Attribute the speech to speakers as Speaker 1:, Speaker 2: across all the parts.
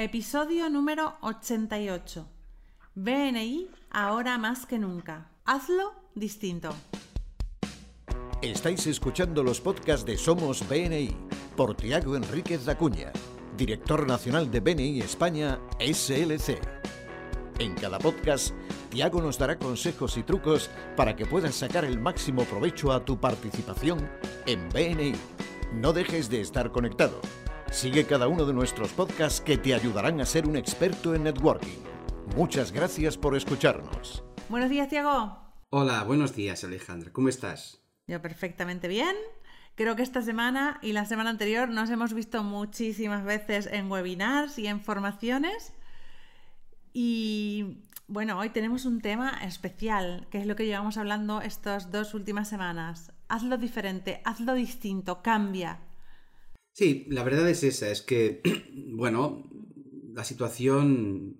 Speaker 1: Episodio número 88. BNI ahora más que nunca. Hazlo distinto.
Speaker 2: Estáis escuchando los podcasts de Somos BNI por Tiago Enríquez Dacuña, director nacional de BNI España SLC. En cada podcast, Tiago nos dará consejos y trucos para que puedas sacar el máximo provecho a tu participación en BNI. No dejes de estar conectado. Sigue cada uno de nuestros podcasts que te ayudarán a ser un experto en networking. Muchas gracias por escucharnos.
Speaker 1: Buenos días, Tiago.
Speaker 3: Hola, buenos días, Alejandra. ¿Cómo estás?
Speaker 1: Yo perfectamente bien. Creo que esta semana y la semana anterior nos hemos visto muchísimas veces en webinars y en formaciones. Y bueno, hoy tenemos un tema especial, que es lo que llevamos hablando estas dos últimas semanas. Hazlo diferente, hazlo distinto, cambia.
Speaker 3: Sí, la verdad es esa, es que, bueno, la situación,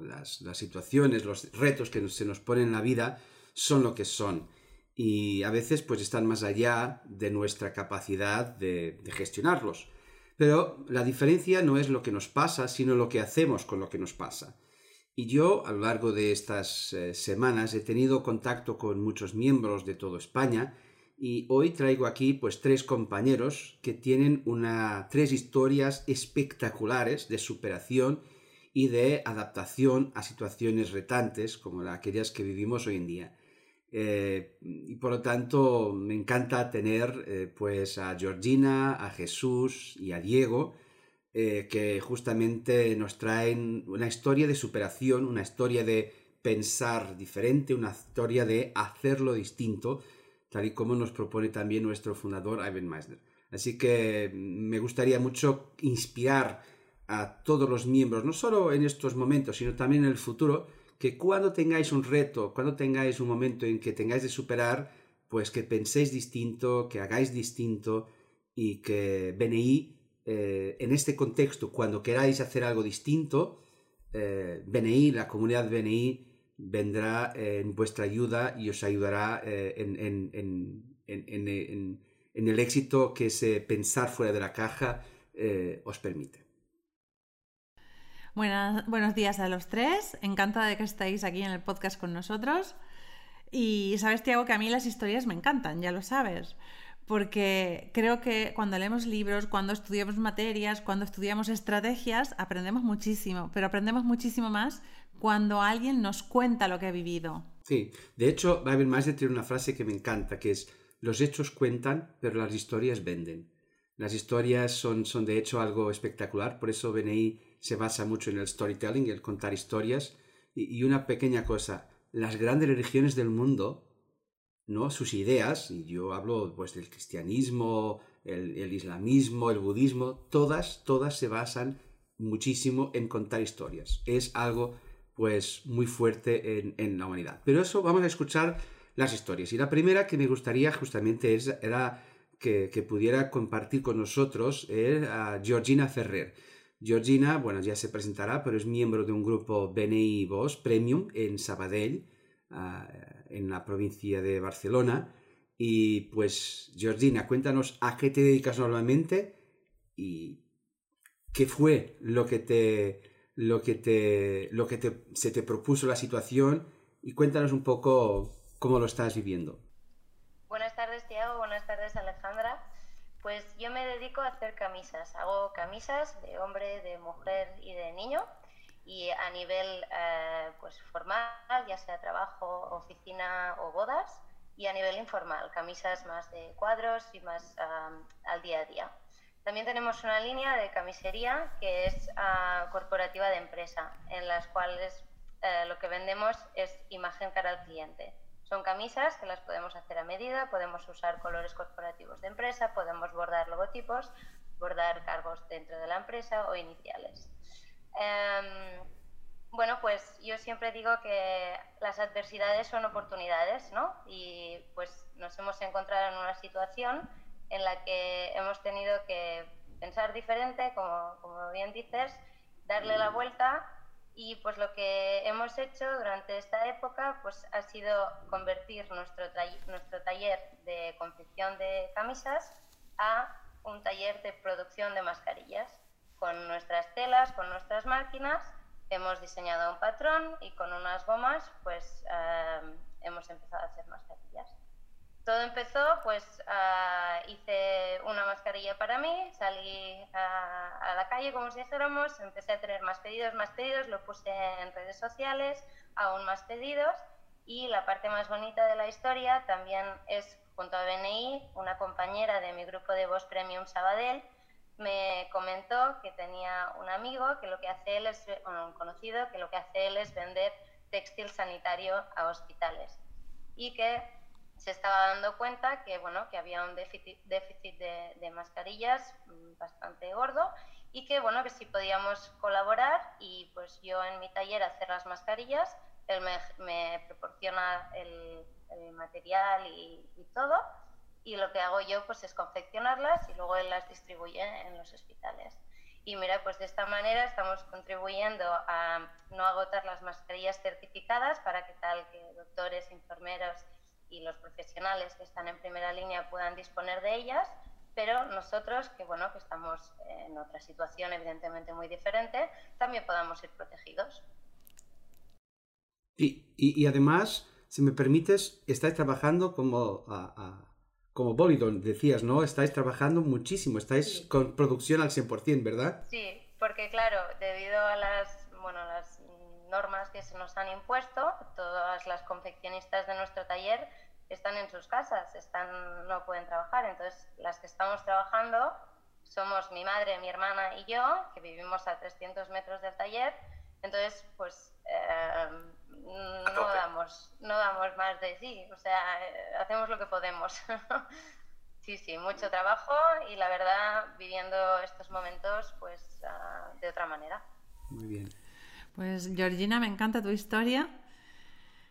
Speaker 3: las, situaciones, los retos que se nos ponen en la vida son lo que son. Y a veces pues están más allá de nuestra capacidad de, gestionarlos. Pero la diferencia no es lo que nos pasa, sino lo que hacemos con lo que nos pasa. Y yo, a lo largo de estas eh, semanas, he tenido contacto con muchos miembros de toda España y hoy traigo aquí pues tres compañeros que tienen una, tres historias espectaculares de superación y de adaptación a situaciones retantes como aquellas que vivimos hoy en día. Eh, y por lo tanto me encanta tener eh, pues a Georgina, a Jesús y a Diego eh, que justamente nos traen una historia de superación, una historia de pensar diferente, una historia de hacerlo distinto tal y como nos propone también nuestro fundador Ivan Meisner. Así que me gustaría mucho inspirar a todos los miembros, no solo en estos momentos, sino también en el futuro, que cuando tengáis un reto, cuando tengáis un momento en que tengáis de superar, pues que penséis distinto, que hagáis distinto y que BNI, eh, en este contexto, cuando queráis hacer algo distinto, eh, BNI, la comunidad BNI, vendrá en vuestra ayuda y os ayudará eh, en, el éxito que ese pensar fuera de la caja eh, os permite.
Speaker 1: buenos días a los tres. Encantada de que estéis aquí en el podcast con nosotros. Y sabes, Tiago, que a mí las historias me encantan, ya lo sabes porque creo que cuando leemos libros, cuando estudiamos materias, cuando estudiamos estrategias, aprendemos muchísimo, pero aprendemos muchísimo más cuando alguien nos cuenta lo que ha vivido.
Speaker 3: Sí, de hecho, Bible Master tiene una frase que me encanta, que es, los hechos cuentan, pero las historias venden. Las historias son, son de hecho algo espectacular, por eso BNI se basa mucho en el storytelling, el contar historias. Y, una pequeña cosa, las grandes religiones del mundo, ¿no? sus ideas, y yo hablo pues del cristianismo, el, islamismo, el budismo, todas, todas se basan muchísimo en contar historias. Es algo pues muy fuerte en, la humanidad. Pero eso vamos a escuchar las historias. Y la primera que me gustaría justamente es, era que, pudiera compartir con nosotros a Georgina Ferrer. Georgina, bueno, ya se presentará, pero es miembro de un grupo BNI Voz Premium en Sabadell, en la provincia de Barcelona. Y pues, Georgina, cuéntanos a qué te dedicas normalmente y qué fue lo que te lo que, te, lo que te, se te propuso la situación y cuéntanos un poco cómo lo estás viviendo.
Speaker 4: Buenas tardes, Tiago. Buenas tardes, Alejandra. Pues yo me dedico a hacer camisas. Hago camisas de hombre, de mujer y de niño. Y a nivel eh, pues formal, ya sea trabajo, oficina o bodas. Y a nivel informal, camisas más de cuadros y más al día a día. También tenemos una línea de camisería que es ah, corporativa de empresa, en las cuales eh, lo que vendemos es imagen cara al cliente. Son camisas que las podemos hacer a medida, podemos usar colores corporativos de empresa, podemos bordar logotipos, bordar cargos dentro de la empresa o iniciales. Em, bueno, pues yo siempre digo que las adversidades son oportunidades, ¿no? Y pues nos hemos encontrado en una situación en la que hemos tenido que pensar diferente, como, como bien dices, darle la vuelta y pues lo que hemos hecho durante esta época pues ha sido convertir nuestro, nuestro taller de confección de camisas a un taller de producción de mascarillas. Con nuestras telas, con nuestras máquinas, hemos diseñado un patrón y con unas gomas pues eh, hemos empezado a hacer mascarillas. Todo empezó, pues ah, hice una mascarilla para mí, salí a, la calle, como si dijéramos, empecé a tener más pedidos, más pedidos, lo puse en redes sociales, aún más pedidos. Y la parte más bonita de la historia también es, junto a BNI, una compañera de mi grupo de Voz Premium Sabadell, me comentó que tenía un amigo que lo que hace él es, un conocido, que lo que hace él es vender textil sanitario a hospitales. Y que se estaba dando cuenta que, bueno, que había un déficit, déficit de, mascarillas mm, bastante gordo y que, bueno, que sí podíamos colaborar y pues yo en mi taller hacer las mascarillas, él me, proporciona el, material y, todo y lo que hago yo pues es confeccionarlas y luego él las distribuye en los hospitales. Y mira, pues de esta manera estamos contribuyendo a no agotar las mascarillas certificadas para que tal que doctores, enfermeros y los profesionales que están en primera línea puedan disponer de ellas, pero nosotros, que bueno, que estamos en otra situación evidentemente muy diferente, también podamos ir protegidos.
Speaker 3: Y, y, además, si me permites, estáis trabajando como, como Bolidon, decías, ¿no? Estáis trabajando muchísimo, estáis con producción al 100%, ¿verdad?
Speaker 4: Sí, porque claro, debido a las, bueno, las normas que se nos han impuesto, todas las confeccionistas de nuestro taller están en sus casas, están, no pueden trabajar. Entonces, las que estamos trabajando somos mi madre, mi hermana y yo, que vivimos a 300 metros del taller. Entonces, pues eh, no, damos, no damos más de sí, o sea, hacemos lo que podemos. sí, sí, mucho trabajo y la verdad, viviendo estos momentos, pues ah, de otra manera.
Speaker 3: Muy bien.
Speaker 1: Pues Georgina, me encanta tu historia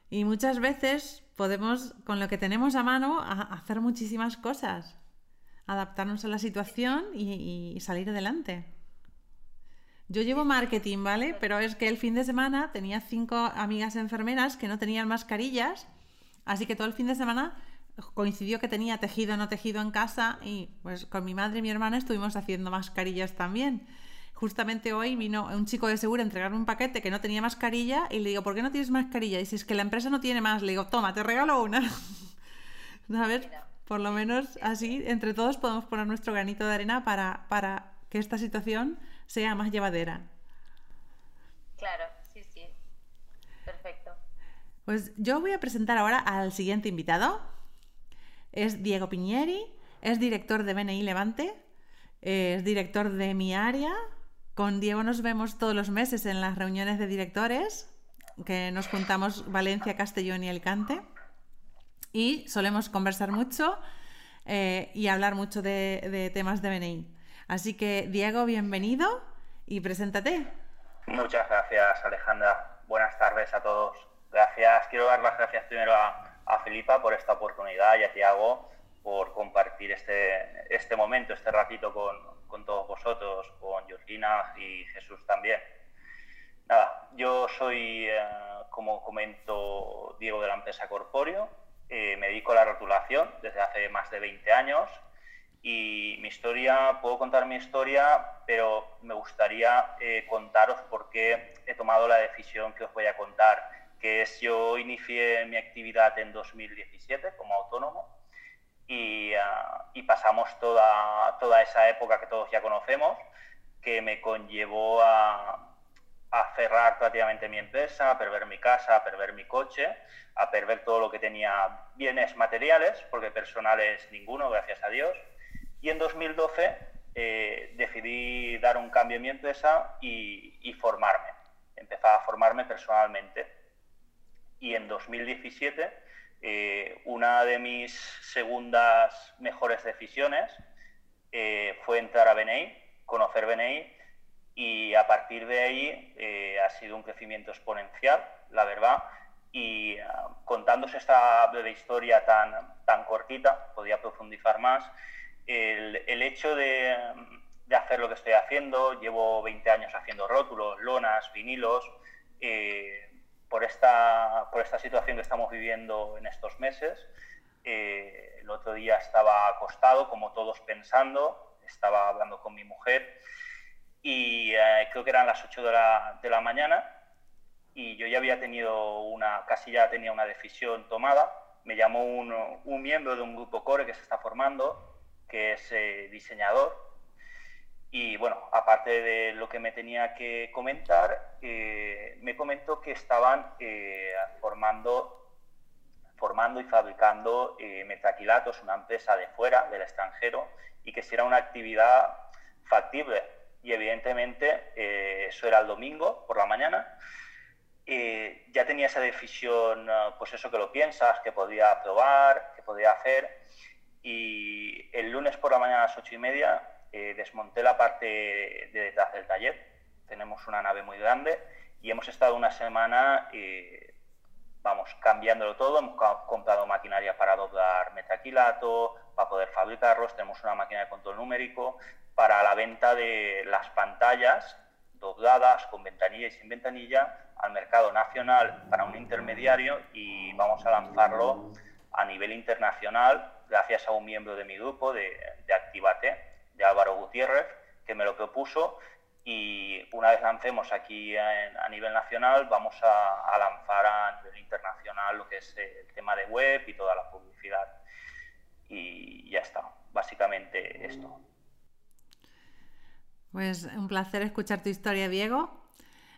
Speaker 1: y muchas veces podemos, con lo que tenemos a mano, hacer muchísimas cosas, adaptarnos a la situación y, salir adelante. Yo llevo marketing, ¿vale? Pero es que el fin de semana tenía cinco amigas enfermeras que no tenían mascarillas, así que todo el fin de semana coincidió que tenía tejido no tejido en casa y pues con mi madre y mi hermana estuvimos haciendo mascarillas también justamente hoy vino un chico de seguro a entregarme un paquete que no tenía mascarilla y le digo, ¿por qué no tienes mascarilla? Y dice, es que la empresa no tiene más. Le digo, toma, te regalo una. a ver, por lo menos así, entre todos podemos poner nuestro granito de arena para, para que esta situación sea más llevadera.
Speaker 4: Claro, sí, sí. Perfecto.
Speaker 1: Pues yo voy a presentar ahora al siguiente invitado. Es Diego Piñeri, es director de BNI Levante, es director de mi área, con Diego nos vemos todos los meses en las reuniones de directores, que nos juntamos Valencia, Castellón y Alicante. Y solemos conversar mucho eh, y hablar mucho de, temas de BNI. Así que, Diego, bienvenido y preséntate.
Speaker 5: Muchas gracias, Alejandra. Buenas tardes a todos. Gracias. Quiero dar las gracias primero a, a Filipa por esta oportunidad y a Tiago por compartir este, este momento, este ratito con, con todos vosotros, con Georgina y Jesús también. Nada, yo soy, eh, como comento, Diego de la empresa Corpóreo, eh, me dedico a la rotulación desde hace más de 20 años y mi historia, puedo contar mi historia, pero me gustaría eh, contaros por qué he tomado la decisión que os voy a contar, que es yo inicié mi actividad en 2017 como autónomo Ah, y, pasamos toda, toda esa época que todos ya conocemos, que me conllevó a, a cerrar prácticamente mi empresa, a perder mi casa, a perder mi coche, a perder todo lo que tenía bienes materiales, porque personales ninguno, gracias a Dios. Y en 2012 eh, decidí dar un cambio en mi empresa y, y formarme. Empezaba a formarme personalmente. Y en 2017 eh, una de mis segundas mejores decisiones eh, fue entrar a BNI, conocer BNI y a partir de ahí eh, ha sido un crecimiento exponencial, la verdad. Y uh, contándose esta breve historia tan, tan cortita, podía profundizar más, el, hecho de, hacer lo que estoy haciendo, llevo 20 años haciendo rótulos, lonas, vinilos, por esta, por esta situación que estamos viviendo en estos meses. Eh, el otro día estaba acostado, como todos pensando, estaba hablando con mi mujer y eh, creo que eran las 8 de la, de la, mañana y yo ya había tenido una, casi ya tenía una decisión tomada. Me llamó un, un miembro de un grupo core que se está formando, que es eh, diseñador, y bueno, aparte de lo que me tenía que comentar, eh, me comentó que estaban eh, formando, formando y fabricando metaquilatos, una empresa de fuera, del extranjero, y que si era una actividad factible. Y evidentemente eso era el domingo por la mañana. ya tenía esa decisión, pues eso que lo piensas, que podía probar, que podía hacer. Y el lunes por la mañana a las ocho y media eh, desmonté la parte de detrás del taller. Tenemos una nave muy grande y hemos estado una semana, eh, vamos, cambiándolo todo. Hemos comprado maquinaria para doblar metaquilato, para poder fabricarlos. Tenemos una máquina de control numérico para la venta de las pantallas dobladas con ventanilla y sin ventanilla al mercado nacional para un intermediario y vamos a lanzarlo a nivel internacional gracias a un miembro de mi grupo de, de Activate de Álvaro Gutiérrez, que me lo propuso y una vez lancemos aquí a nivel nacional, vamos a, lanzar a nivel internacional lo que es el tema de web y toda la publicidad. Y ya está, básicamente esto.
Speaker 1: Pues un placer escuchar tu historia, Diego.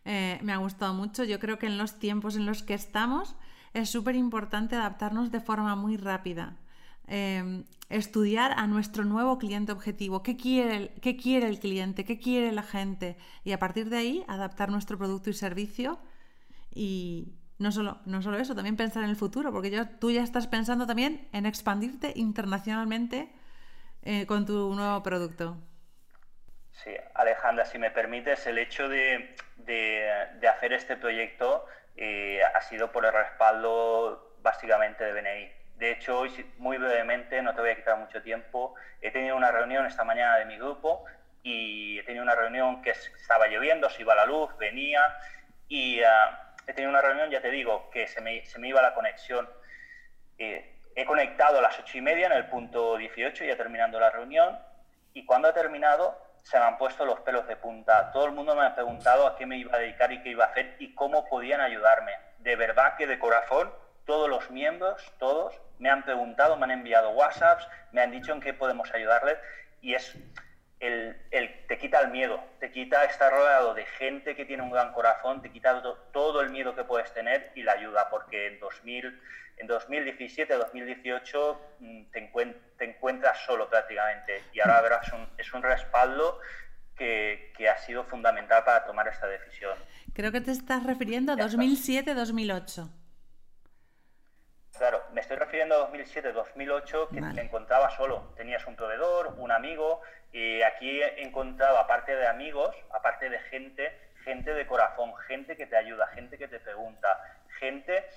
Speaker 1: Eh, me ha gustado mucho. Yo creo que en los tiempos en los que estamos es súper importante adaptarnos de forma muy rápida. Em, estudiar a nuestro nuevo cliente objetivo, qué quiere, qué quiere el cliente, qué quiere la gente y a partir de ahí adaptar nuestro producto y servicio. Y no solo, no solo eso, también pensar en el futuro, porque yo, tú ya estás pensando también en expandirte internacionalmente eh, con tu nuevo producto.
Speaker 5: Sí, Alejandra, si me permites, el hecho de, de, hacer este proyecto eh, ha sido por el respaldo básicamente de BNI de hecho, hoy, muy brevemente, no te voy a quitar mucho tiempo, he tenido una reunión esta mañana de mi grupo y he tenido una reunión que estaba lloviendo, se iba la luz, venía y ah, he tenido una reunión, ya te digo, que se me, se me iba la conexión. Eh, he conectado a las ocho y media en el punto 18, ya terminando la reunión, y cuando he terminado se me han puesto los pelos de punta. Todo el mundo me ha preguntado a qué me iba a dedicar y qué iba a hacer y cómo podían ayudarme. De verdad que de corazón todos los miembros, todos, me han preguntado, me han enviado WhatsApps, me han dicho en qué podemos ayudarles y es el, te quita el miedo, te quita estar rodeado de gente que tiene un gran corazón, te quita todo el miedo que puedes tener y la ayuda, porque en, 2000, en 2017, 2018 mm, te, te encuentras solo prácticamente y ahora verás, es un respaldo que, que, ha sido fundamental para tomar esta decisión.
Speaker 1: Creo que te estás refiriendo a 2007-2008.
Speaker 5: Estoy refiriendo a 2007-2008, que me encontraba solo. Tenías un proveedor, un amigo, y aquí he encontrado, aparte de amigos, aparte de gente, gente de corazón, gente que te ayuda, gente que te pregunta, gente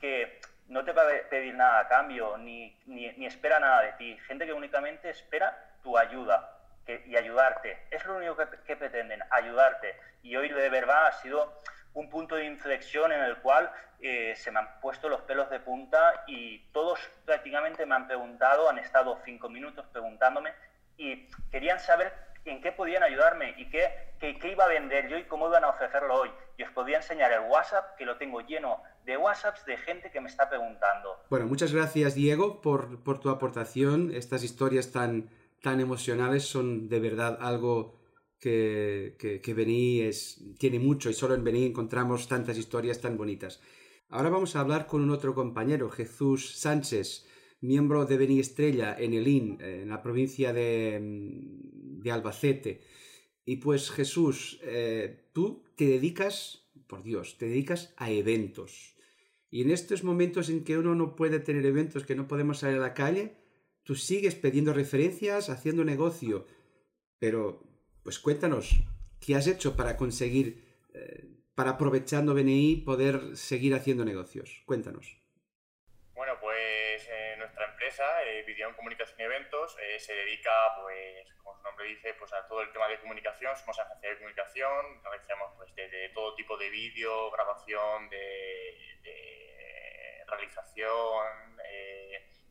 Speaker 5: que no te va a pedir nada a cambio, ni, ni, espera nada de ti, gente que únicamente espera tu ayuda y ayudarte. Es lo único que, que pretenden, ayudarte. Y hoy de verdad ha sido un punto de inflexión en el cual eh, se me han puesto los pelos de punta y todos prácticamente me han preguntado, han estado cinco minutos preguntándome y querían saber en qué podían ayudarme y qué, qué, iba a vender yo y cómo iban a ofrecerlo hoy. Y os podía enseñar el WhatsApp, que lo tengo lleno de WhatsApps de gente que me está preguntando.
Speaker 3: Bueno, muchas gracias Diego por, por tu aportación. Estas historias tan, tan emocionales son de verdad algo que, que, Bení tiene mucho y solo en Bení encontramos tantas historias tan bonitas. Ahora vamos a hablar con un otro compañero, Jesús Sánchez, miembro de Bení Estrella en Elín, en la provincia de, de Albacete. Y pues Jesús, eh, tú te dedicas, por Dios, te dedicas a eventos. Y en estos momentos en que uno no puede tener eventos, que no podemos salir a la calle, tú sigues pidiendo referencias, haciendo negocio. Pero pues cuéntanos, ¿qué has hecho para conseguir, eh, para aprovechando BNI, poder seguir haciendo negocios? Cuéntanos.
Speaker 6: Bueno, pues eh, nuestra empresa, eh, Video Comunicación y Eventos, eh, se dedica, pues, como su nombre dice, pues a todo el tema de comunicación. Somos agencia de comunicación, realizamos pues, de, todo tipo de vídeo, grabación, de, de realización.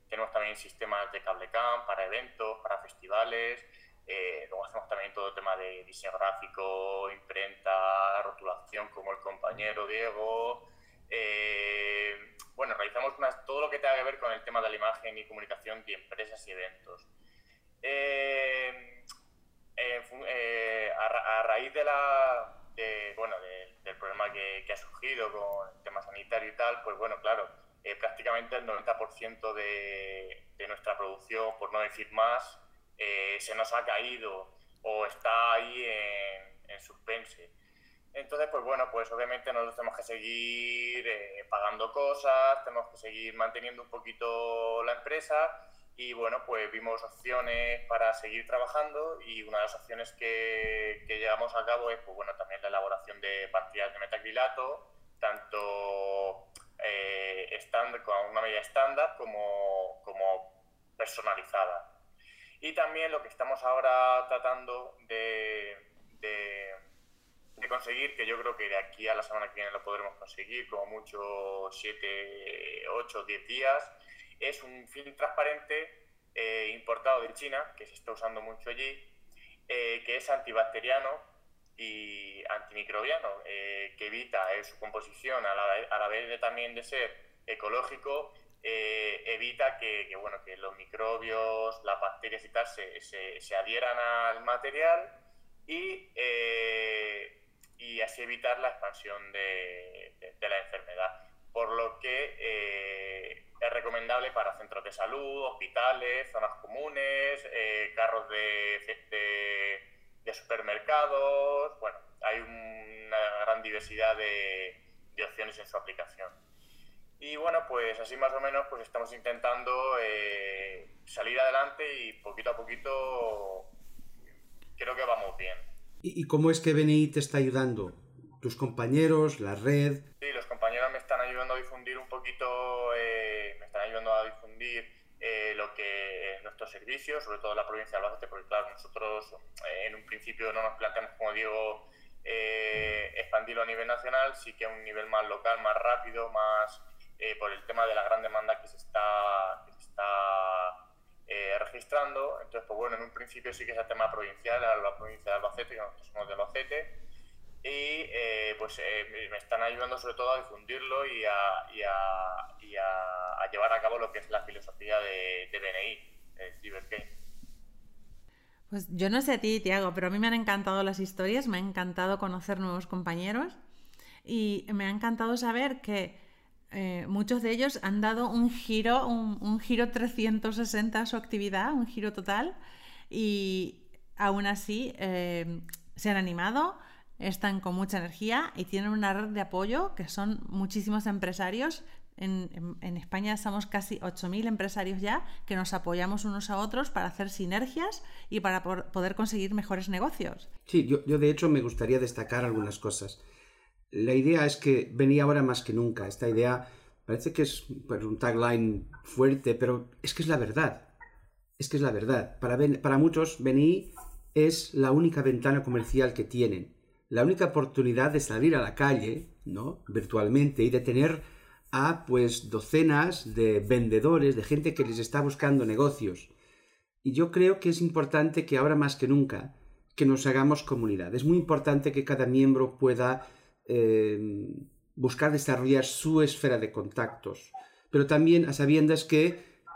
Speaker 6: tenemos también sistemas de cable cam para eventos, para festivales. Eh, luego hacemos también todo el tema de diseño gráfico, imprenta, rotulación, como el compañero Diego. Eh, bueno, realizamos todo lo que tenga que ver con el tema de la imagen y comunicación de empresas y eventos. Eh, a, raíz de la, del problema que, que, ha surgido con el tema sanitario y tal, pues bueno, claro, prácticamente el 90% de, de nuestra producción, por no decir más, eh, se nos ha caído o está ahí en, en, suspense. Entonces, pues bueno, pues obviamente nosotros tenemos que seguir eh, pagando cosas, tenemos que seguir manteniendo un poquito la empresa y bueno, pues vimos opciones para seguir trabajando y una de las opciones que, que llevamos a cabo es, pues bueno, también la elaboración de pastillas de metacrilato, tanto eh, con una medida estándar como, como personalizada. Y también lo que estamos ahora tratando de, conseguir, que yo creo que de aquí a la semana que viene lo podremos conseguir, como mucho 7, 8, 10 días, es un film transparente eh, importado de China, que se está usando mucho allí, eh, que es antibacteriano y antimicrobiano, eh, que evita su composición a la, vez también de ser ecológico, eh, evita que, bueno, que los microbios, las bacterias y tal se, se, adhieran al material y, eh, y, así evitar la expansión de, la enfermedad. Por lo que eh, es recomendable para centros de salud, hospitales, zonas comunes, carros de, supermercados. Bueno, hay una gran diversidad de opciones en su aplicación. Y bueno, pues así más o menos pues estamos intentando eh, salir adelante y poquito a poquito creo que vamos bien.
Speaker 3: ¿Y, cómo es que BNI te está ayudando? ¿Tus compañeros, la red?
Speaker 6: Sí, los compañeros me están ayudando a difundir un poquito, eh, me están ayudando a difundir eh, lo que nuestros servicios, sobre todo en la provincia de Albacete, porque claro, nosotros en un principio no nos planteamos, como digo, expandirlo a nivel nacional, sí que a un nivel más local, más rápido, más eh, por el tema de la gran demanda que se está, que se está eh, registrando. Entonces, pues bueno, en un principio sí que es el tema provincial, la provincia de Albacete, que nosotros somos de Albacete, y eh, pues me están ayudando sobre todo a difundirlo y a, y a, y a, llevar a cabo lo que es la filosofía de, de BNI, Cybergame.
Speaker 1: Pues yo no sé a ti, Tiago, pero a mí me han encantado las historias, me ha encantado conocer nuevos compañeros y me ha encantado saber que eh, muchos de ellos han dado un giro, un, giro 360 a su actividad, un giro total, y aún así eh, se han animado, están con mucha energía y tienen una red de apoyo que son muchísimos empresarios. En, España somos casi 8.000 empresarios ya que nos apoyamos unos a otros para hacer sinergias y para poder conseguir mejores negocios.
Speaker 3: Sí, yo, yo de hecho me gustaría destacar algunas cosas la idea es que venía ahora más que nunca. Esta idea parece que es un tagline fuerte, pero es que es la verdad. Es que es la verdad. Para, muchos, BNI es la única ventana comercial que tienen. La única oportunidad de salir a la calle, ¿no? Virtualmente y de tener a pues docenas de vendedores, de gente que les está buscando negocios. Y yo creo que es importante que ahora más que nunca que nos hagamos comunidad. Es muy importante que cada miembro pueda Em, buscar desarrollar su esfera de contactos, pero también a sabiendas que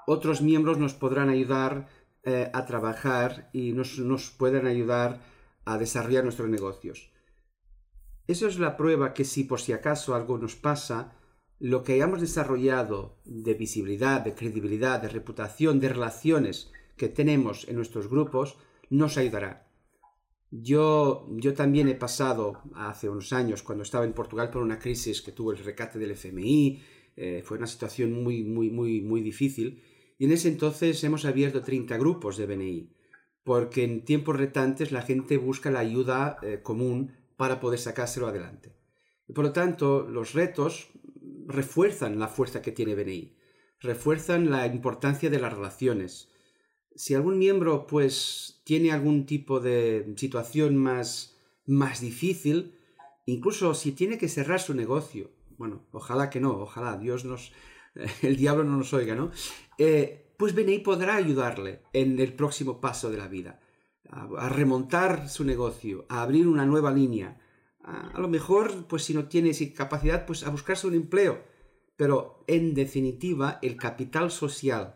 Speaker 3: otros miembros nos podrán ayudar eh, a trabajar y nos, nos pueden ayudar a desarrollar nuestros negocios. Eso es la prueba que si por si acaso algo nos pasa, lo que hayamos desarrollado de visibilidad, de credibilidad, de reputación, de relaciones que tenemos en nuestros grupos, nos ayudará. Yo, yo también he pasado hace unos años, cuando estaba en Portugal, por una crisis que tuvo el recate del FMI. Eh, fue una situación muy, muy, muy, muy difícil. Y en ese entonces hemos abierto 30 grupos de BNI, porque en tiempos retantes la gente busca la ayuda eh, común para poder sacárselo adelante. Y por lo tanto, los retos refuerzan la fuerza que tiene BNI, refuerzan la importancia de las relaciones, si algún miembro pues tiene algún tipo de situación más, más difícil, incluso si tiene que cerrar su negocio, bueno, ojalá que no, ojalá Dios nos, el diablo no nos oiga, ¿no? Eh, pues BNI podrá ayudarle en el próximo paso de la vida. a, remontar su negocio, a abrir una nueva línea. A, a, lo mejor, pues si no tienes capacidad, pues a buscarse un empleo. Pero en definitiva, el capital social,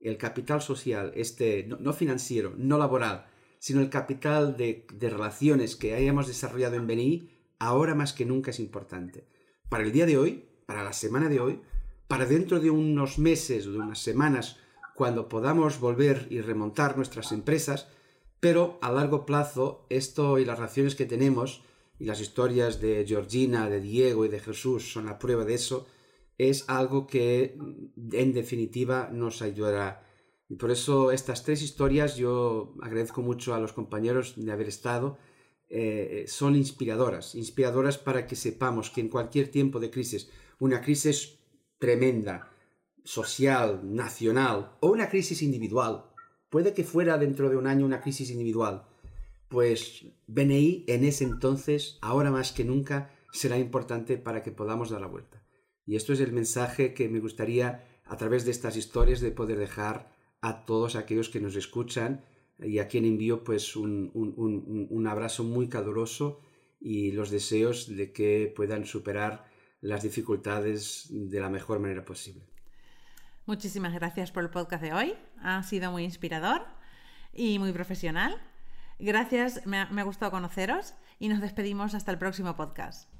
Speaker 3: el capital social, este, no, financiero, no laboral, sino el capital de, de relaciones que hayamos desarrollado en BNI, ahora más que nunca es importante. Para el día de hoy, para la semana de hoy, para dentro de unos meses o de unas semanas, cuando podamos volver y remontar nuestras empresas, pero a largo plazo esto y las relaciones que tenemos y las historias de Georgina, de Diego y de Jesús son la prueba de eso, es algo que en definitiva nos ayudará. Y por eso estas tres historias yo agradezco mucho a los compañeros de haber estado. Eh, son inspiradoras, inspiradoras para que sepamos que en cualquier tiempo de crisis, una crisis tremenda, social, nacional o una crisis individual, puede que fuera dentro de un año una crisis individual, pues BNI en ese entonces, ahora más que nunca, será importante para que podamos dar la vuelta. Y esto es el mensaje que me gustaría a través de estas historias de poder dejar a todos aquellos que nos escuchan y a quien envío pues un, un, abrazo muy caluroso y los deseos de que puedan superar las dificultades de la mejor manera posible.
Speaker 1: Muchísimas gracias por el podcast de hoy. Ha sido muy inspirador y muy profesional. Gracias, me me ha gustado conoceros y nos despedimos hasta el próximo podcast.